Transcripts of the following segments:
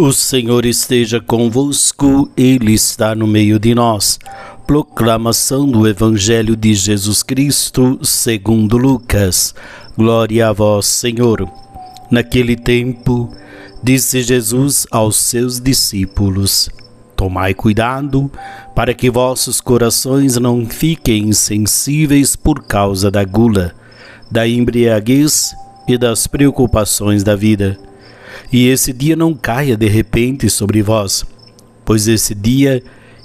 O Senhor esteja convosco, Ele está no meio de nós. Proclamação do Evangelho de Jesus Cristo, segundo Lucas. Glória a vós, Senhor. Naquele tempo, disse Jesus aos seus discípulos: Tomai cuidado para que vossos corações não fiquem insensíveis por causa da gula, da embriaguez e das preocupações da vida e esse dia não caia de repente sobre vós, pois esse dia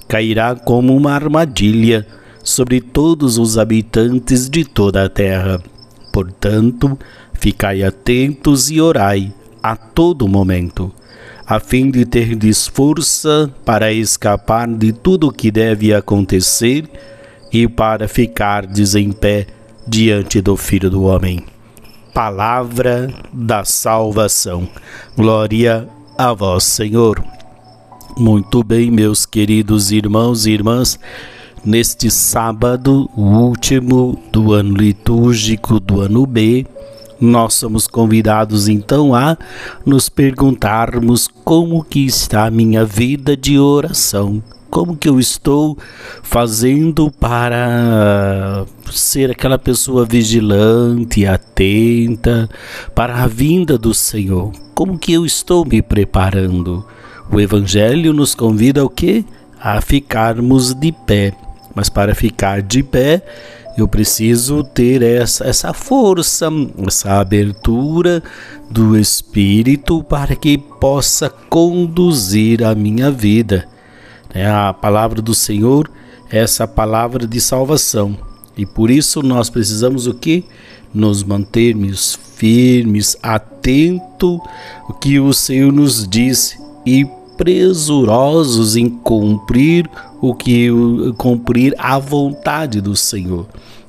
cairá como uma armadilha sobre todos os habitantes de toda a terra. Portanto, ficai atentos e orai a todo momento, a fim de ter força para escapar de tudo o que deve acontecer e para ficardes em pé diante do Filho do Homem palavra da salvação. Glória a vós, Senhor. Muito bem, meus queridos irmãos e irmãs, neste sábado, o último do ano litúrgico do ano B, nós somos convidados então a nos perguntarmos como que está a minha vida de oração como que eu estou fazendo para ser aquela pessoa vigilante, atenta para a vinda do Senhor? Como que eu estou me preparando? O evangelho nos convida ao quê? A ficarmos de pé. Mas para ficar de pé, eu preciso ter essa, essa força, essa abertura do Espírito para que possa conduzir a minha vida. É a palavra do Senhor, essa palavra de salvação. E por isso nós precisamos o que? Nos mantermos firmes, atento o que o Senhor nos diz e presurosos em cumprir o que cumprir a vontade do Senhor.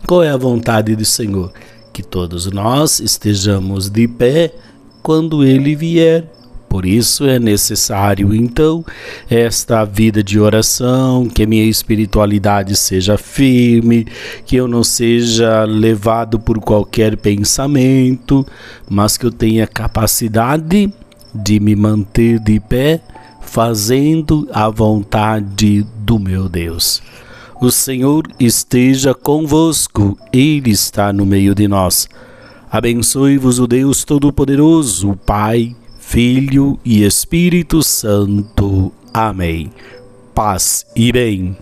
Qual é a vontade do Senhor? Que todos nós estejamos de pé quando ele vier. Por isso é necessário, então, esta vida de oração, que minha espiritualidade seja firme, que eu não seja levado por qualquer pensamento, mas que eu tenha capacidade de me manter de pé, fazendo a vontade do meu Deus. O Senhor esteja convosco, Ele está no meio de nós. Abençoe-vos o Deus Todo-Poderoso, o Pai Filho e Espírito Santo. Amém. Paz e bem.